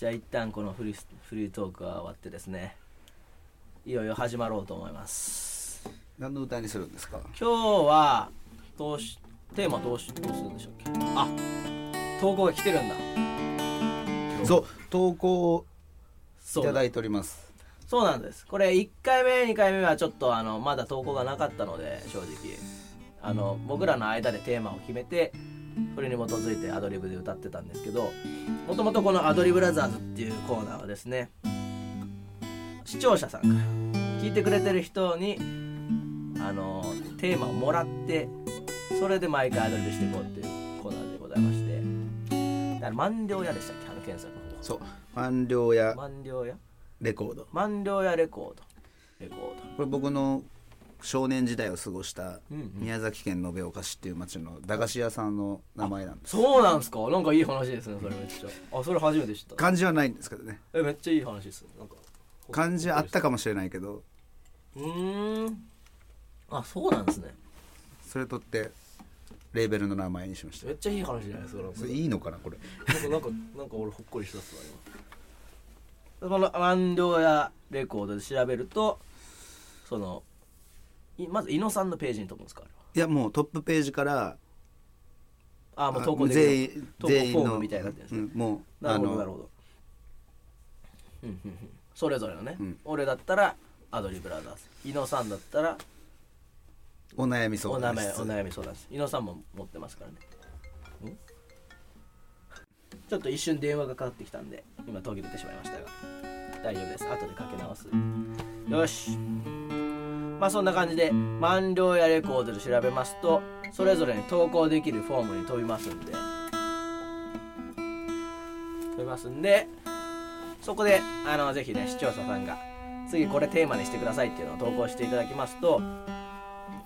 じゃあ一旦このフリフリートークが終わってですね。いよいよ始まろうと思います。何の歌にするんですか？今日はどうしテーマどうしどうするんでしょうっけ？あ投稿が来てるんだ。そう投稿をいただいております。そうなんです。これ1回目2回目はちょっとあのまだ投稿がなかったので正直。あの僕らの間でテーマを決めてそれに基づいてアドリブで歌ってたんですけどもともとこの「アドリブラザーズ」っていうコーナーはですね視聴者さんから聞いてくれてる人にあのテーマをもらってそれで毎回アドリブしていこうっていうコーナーでございましてだから満了屋でしたっけ？あの検索方法そう。満了や満了屋？レコード。満了やレコード。レコーこれ僕の少年時代を過ごした宮崎県延岡市っていう町の駄菓子屋さんの名前なんです。そうなんすか？なんかいい話ですねそれめっちゃ。あそれ初めて知った。漢字はないんですけどね。えめっちゃいい話ですなんか。漢字あったかもしれないけど。うーん。あそうなんですね。それ取ってレーベルの名前にしました。めっちゃいい話じゃないですかそれいいのかなこれ。なんかなんかなんか俺ほっこりしたっすわ今。この満了やレコードで調べるとそのいまず伊野さんのページに飛ぶんですか？いやもうトップページからあもう投稿で全員全員のフォームみたいになってるんですね。うんもうなるほどなるほど。それぞれのね、うん。俺だったらアドリブラザーズ。伊野さんだったらお悩みお相談室。お悩み相談室。伊野さんも持ってますからね。ん？ちょっと一瞬電話がかかってきたんで今途切れてしまいましたが。大丈夫です。後でかけ直す。よしまあそんな感じで満了やレコードで調べますとそれぞれに投稿できるフォームに飛びますんで。飛びますんでそこであのぜひね視聴者さんが次これテーマにしてくださいっていうのを投稿していただきますと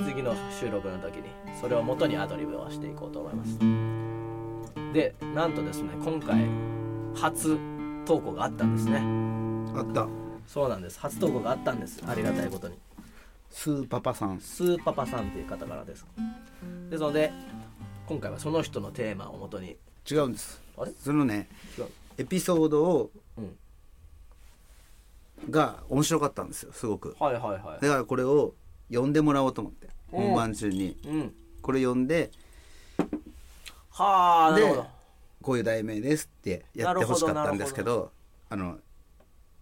次の収録の時にそれを元にアドリブをしていこうと思います。でなんとですね今回初投稿があったんですね。あった。そうなんです。初投稿があったんです。ありがたいことにスーパパさん。スーパパさんという方からです。ですので今回はその人のテーマを元に。違うんです。あれ？そのねエピソードをうん。が面白かったんですよすごく。はいはいはだからこれを読んでもらおうと思ってうん。本番中に。いうん。これ読んではあなるほでどこういう題名ですってやってほしかったんですけどあの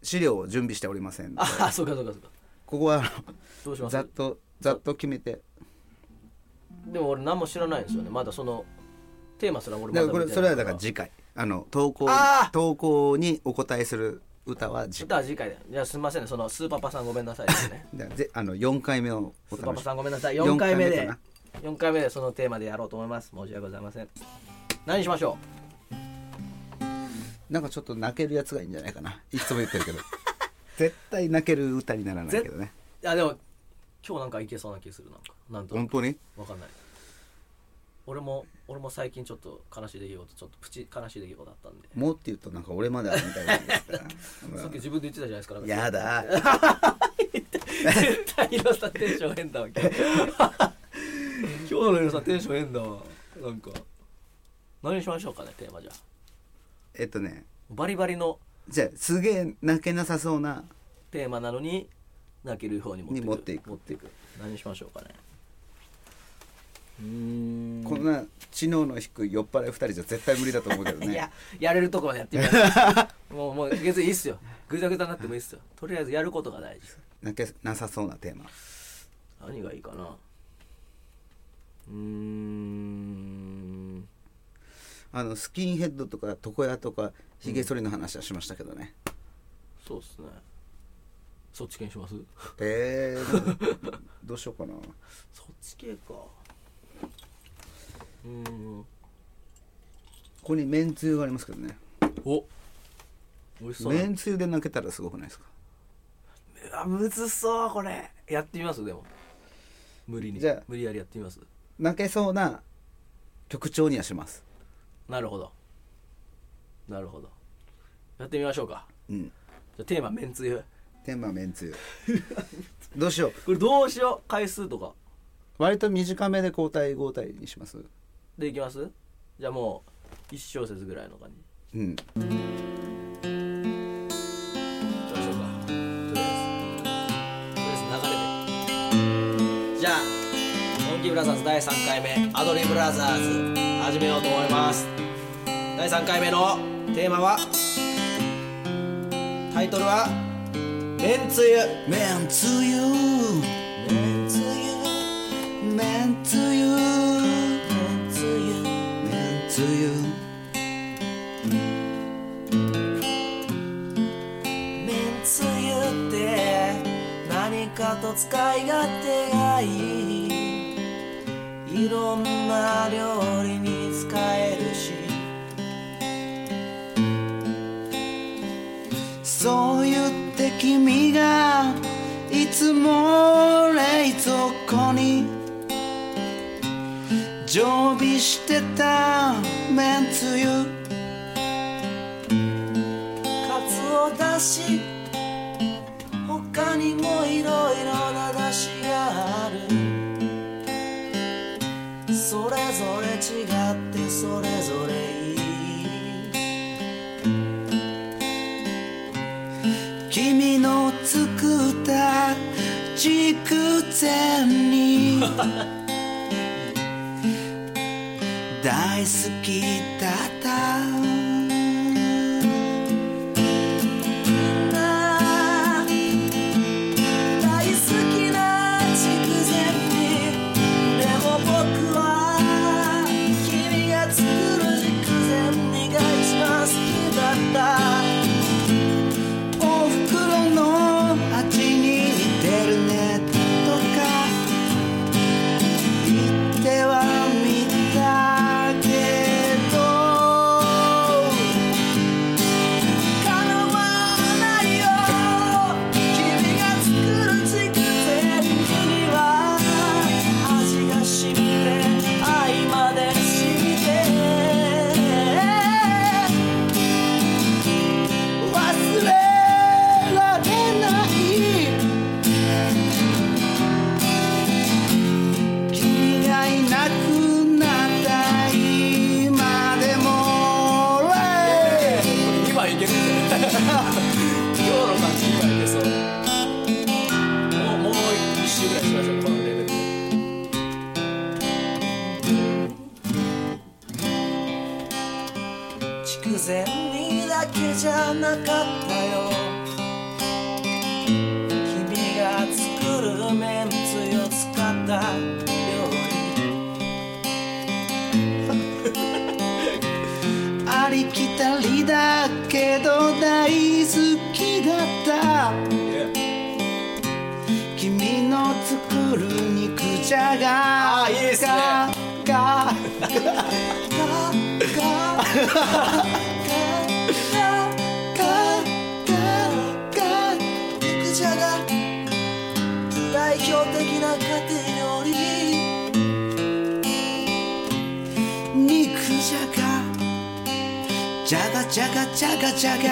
資料を準備しておりませんああそうかそうかそうかここはどうします？ざっとざっと決めて。でも俺何も知らないんですよね。まだそのテーマすら俺まだから。これそれはだから次回。あの投稿あー！投稿にお答えする歌は次回。歌は次回でじゃあすみませんね。そのスーパパさんごめんなさいですね。だからぜあの4回目をおスーパパ楽しさんごめんなさい。4回目で。かな？4回目でそのテーマでやろうと思います。申し訳ございません。何しましょなんかちょっと泣けるやつがいいんじゃないかな。いつも言ってるけど 絶対泣ける歌にならないけどね。ういやでも今日なんかいけそうな気するなんか。なんと本当に？わかんない。俺も俺も最近ちょっと悲しい出来事ちょっとプチ悲しい出来事あったんで。もうって言うとなんか俺まであるみたいなんですから さっき自分で言ってたじゃないですか。かやだ。絶対伊野さんテンション変だわ。今日今日の伊野さんテンション変だわ。なんか。何しましょうかねテーマじゃ。あえっとね。バリバリのじゃあすげえ泣けなさそうなテーマなのに泣ける方に持っていく。に持っていく。持っていく。何しましょうかね。うーん。こんな知能の低い酔っ払い2人じゃ絶対無理だと思うけどね。いややれるとこまでやってみます。もうもう別にいいっすよ。ぐだぐだになってもいいっすよ。とりあえずやることが大事。泣けなさそうなテーマ。何がいいかな。うーん。あのスキンヘッドとか床屋とかひげ剃りの話はしましたけどね、そうっすね。そっち系にします？えー、どうしようかな。そっち系か。うーん。ここにめんつゆがありますけどね。お美味しそう。なめんつゆで泣けたらすごくないですか？うわむずそうこれ。やってみます？でも。無理に。じゃあ無理やりやってみます？泣けそうな曲調にはします。なるほどなるほど。やってみましょうか。うん。じゃテーマめんつゆ。テーマめんつゆ。どうしよう。これどうしよう？回数とか。割と短めで交代交代にします？でいきます？じゃあもう1小節ぐらいの感じ。うん。きましょうか。とりあえずとりあえずで。じゃあ本気ブラザーズ第3回目アドリブラザーズ始めようと思います。第3回目のテーマは？タイトルは「めんつゆ」めんつゆ。めんつゆ。めんつゆ。めんつゆ。めんつゆ。めんつゆって何かと使い勝手がいい。いろんな料理に使えるそう言って君がいつも冷蔵庫に常備してた筑前に。大好きだった。けじゃなかったよ。君が作るめんつゆを使った料理。ありきたりだけど大好きだった。君の作る肉じゃが。あーいいですね。がが肉最強的な家庭料理。肉じゃがじゃがじゃがじゃがじゃが。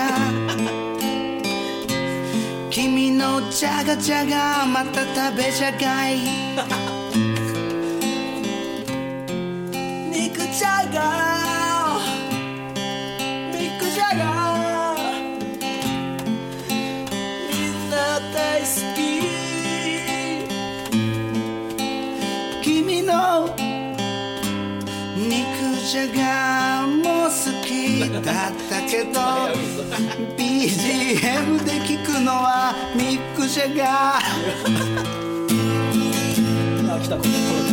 君のじゃがじゃがまた食べじゃがい。けど BGM で聞くのは肉じゃが。あ来た。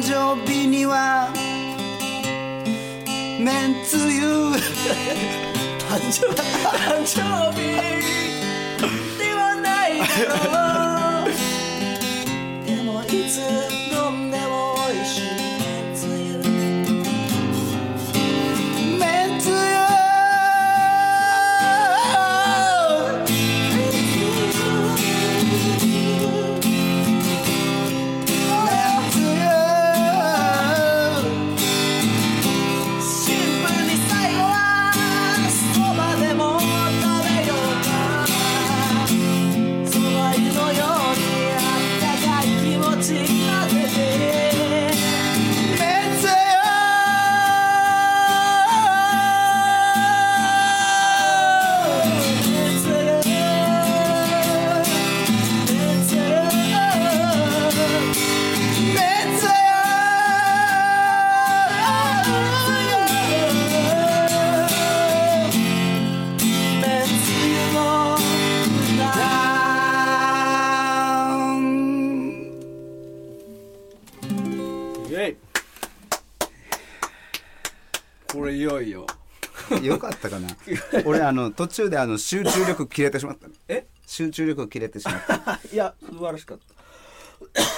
誕生日にはめんつゆ。誕生日。ではないだろう。でもいつあの途中であの集中力切れてしまったえ？集中力切れてしまった。いや素晴らしかっ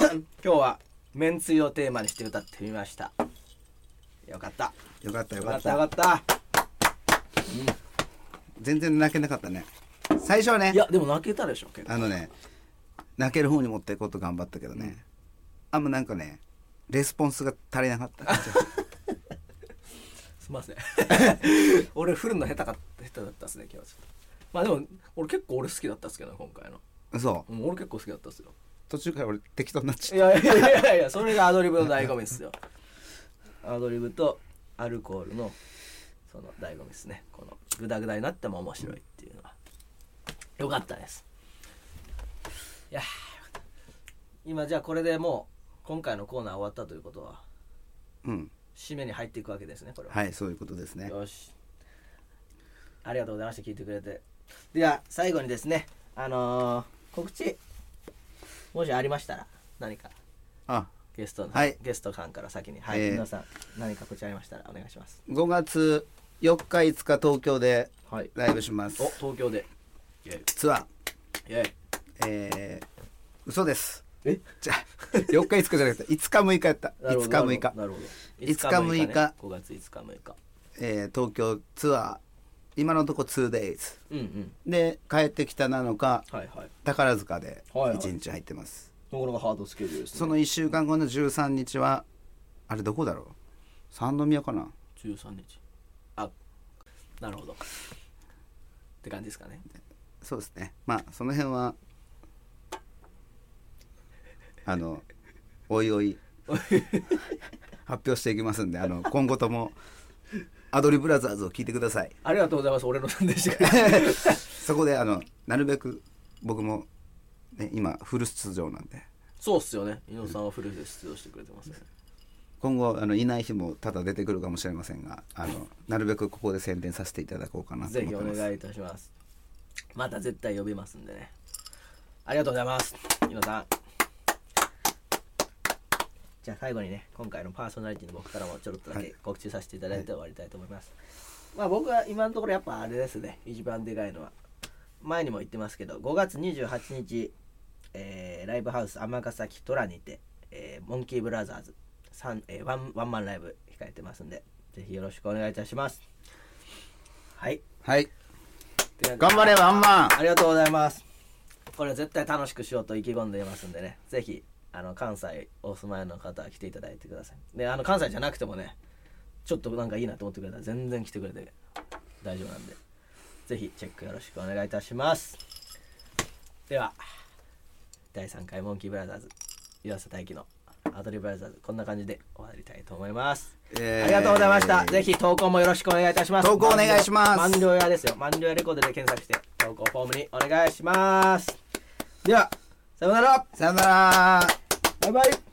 た。今日はめんつゆをテーマにして歌ってみました。よかった。よかったよかっよかったよかた。った全然泣けなかったね。最初はねいやでも泣けたでしょ結構。あのね泣ける方に持っていこうと頑張ったけどね、あんまなんかねレスポンスが足りなかったません 俺振るの下手か下手だったっすね今日はちょっと。まあでも俺結構俺好きだったっすけどね今回の。そううん俺結構好きだったっすよ。途中から俺適当になっちいゃっやいやいやいやいやそれがアドリブの醍醐味ですよ。アドリブとアルコールのその醍醐味ですね。このグダグダになっても面白いっていうのは。よかったです。いや今じゃあこれでもう今回のコーナー終わったということは？たうん締めに入っていくわけですねこれは。はいそういうことですね。よし。ありがとうございました聞いてくれて。では最後にですねあのー告知もしありましたら何か。あ。ゲストの、はい。ゲストさんから先にはい、えー。皆さん何か告知ありましたらお願いします。5月4日5日東京ではいライブしますお東京でイェイツアーイェイえー、嘘ですえ？じゃあ4日5日じゃなくて5日6日やった。5なるほど日6日。なるほど5日6日ね。5月5日6日。えー東京ツアー今のとこ 2days うんうん。で帰ってきた7日はいはい。宝塚ではいはい。1日入ってます、ところがハードスケジュールですね。その1週間後の13日はあれどこだろう？三宮かな？13日。あなるほど。って感じですかね。そうですね。まあその辺はあのおいおい。発表していきますんであの今後ともアドリブラザーズを聞いてください。ありがとうございます。俺のさんでした。そこであのなるべく僕も、ね、今フル出場なんで。そうっすよね。伊野さんはフルで出場してくれてますね。今後あのいない日も多々出てくるかもしれませんがあのなるべくここで宣伝させていただこうかなとぜひ思ってます。お願いいたします。また絶対呼びますんでね。ありがとうございます。伊野さんじゃあ最後にね今回のパーソナリティの僕からもちょろっとだけ告知させていただいて終わりたいと思います、まあ僕は今のところやっぱあれですね一番でかいのは前にも言ってますけど5月28日、えーライブハウス尼崎トラにて、えーモンキーブラザーズさん、えーワンワンマンライブ控えてますんでぜひよろしくお願いいたします。はい。はい。頑張れワンマン。ありがとうございます。これ絶対楽しくしようと意気込んでいますんでねぜひあの関西お住まいの方は来ていただいてくださいであの関西じゃなくてもねちょっとなんかいいなと思ってくれたら全然来てくれて大丈夫なんでぜひチェックよろしくお願いいたしますでは第3回モンキーブラザーズ岩佐大輝のアドリブラザーズこんな感じで終わりたいと思いますえーありがとうございました。ぜひ投稿もよろしくお願いいたします。投稿お願いします満了屋ですよ。満了屋レコードで検索して投稿フォームにお願いします。では、さようなら。さよならバイ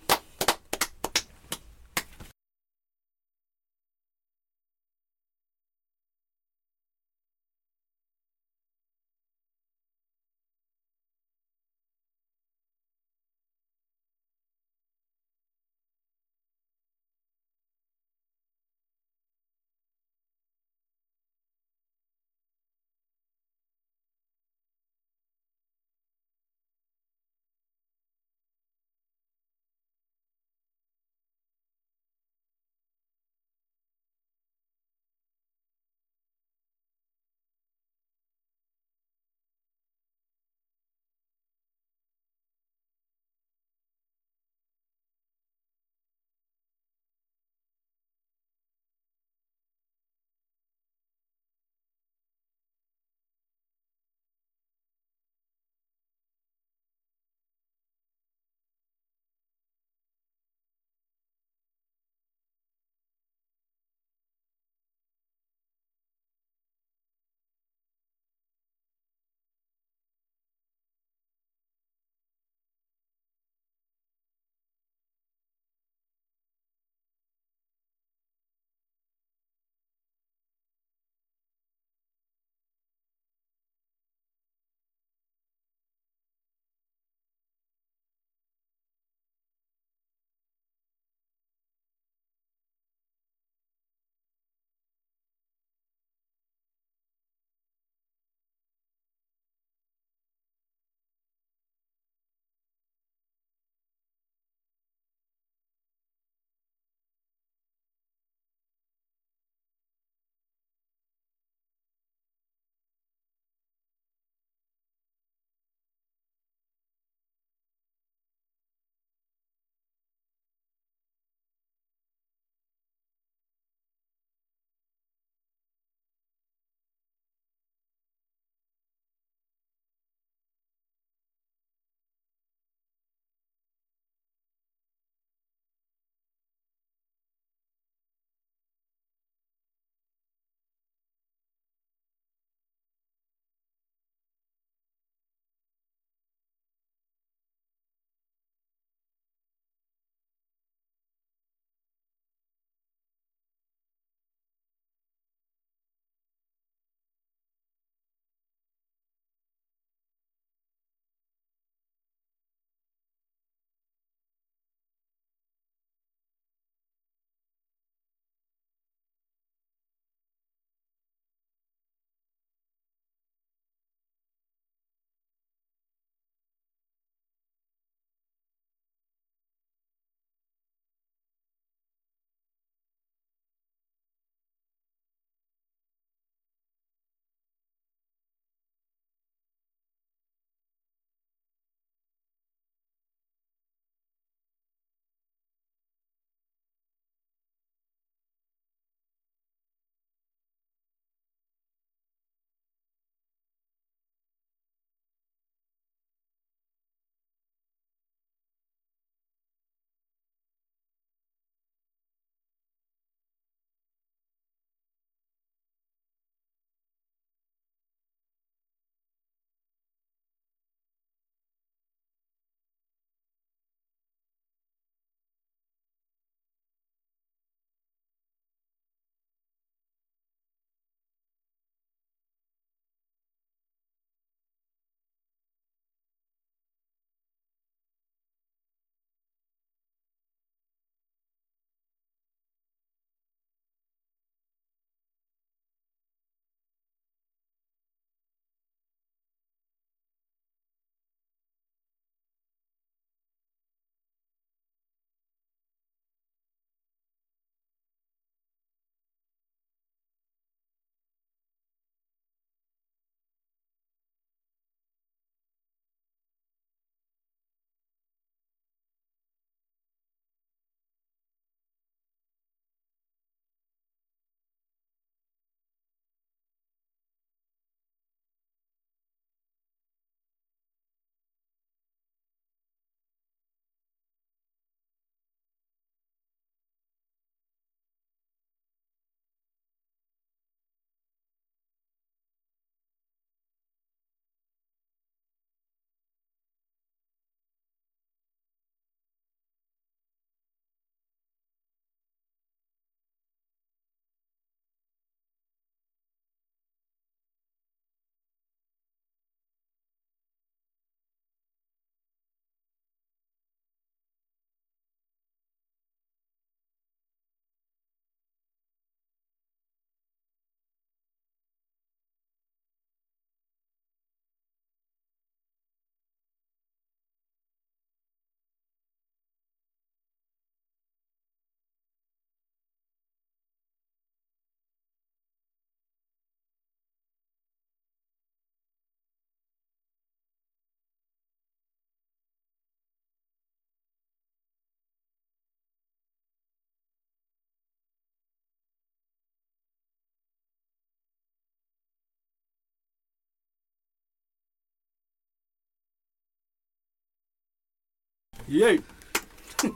イ。イエイ。ちょっ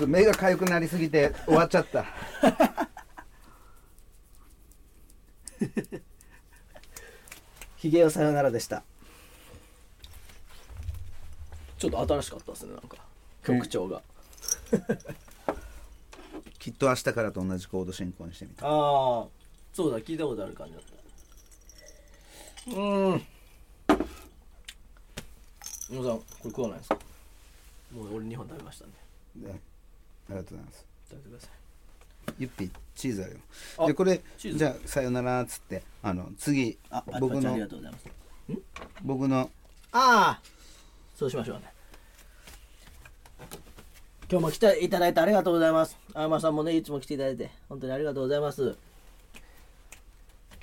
と目が痒くなりすぎて終わっちゃった。ひげをさよならでした。ちょっと新しかったですねなんか。曲調が、きっと明日からと同じコード進行にしてみた。ああそうだ聞いたことある感じだった。うーん。小野さんこれ食わないですか？もう俺2本食べましたんで。でありがとうございます。食べてください。ゆっぴチーズあるよ。あでこれチーズ。じゃあさよならっつってあの次あ僕ありがのとうございます。僕の？ああそうしましょうね。今日も来ていただいてありがとうございます。あまさんもねいつも来ていただいて本当にありがとうございます。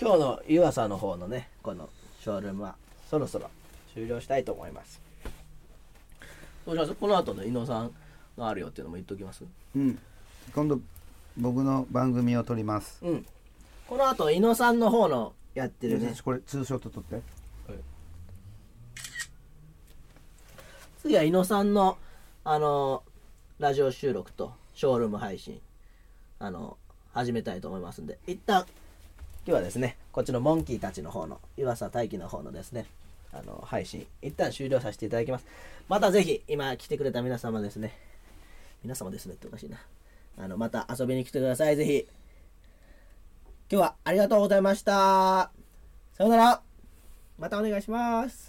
今日の湯浅の方のねこのショールームはそろそろ終了したいと思いますどうしますこの後の伊野さんがあるよっていうのも言っときます。うん。今度僕の番組を撮ります。うん。この後伊野さんの方のやってるね。これツーショット撮って。次は伊野さんのあのラジオ収録とショールーム配信あの始めたいと思いますんで一旦今日はですねこっちのモンキーたちの方の岩佐大輝の方のですねあの配信一旦終了させていただきます。またぜひ今来てくれた皆様ですね。皆様ですねっておかしいな。あのまた遊びに来てください。ぜひ。今日はありがとうございました。さよなら。またお願いします。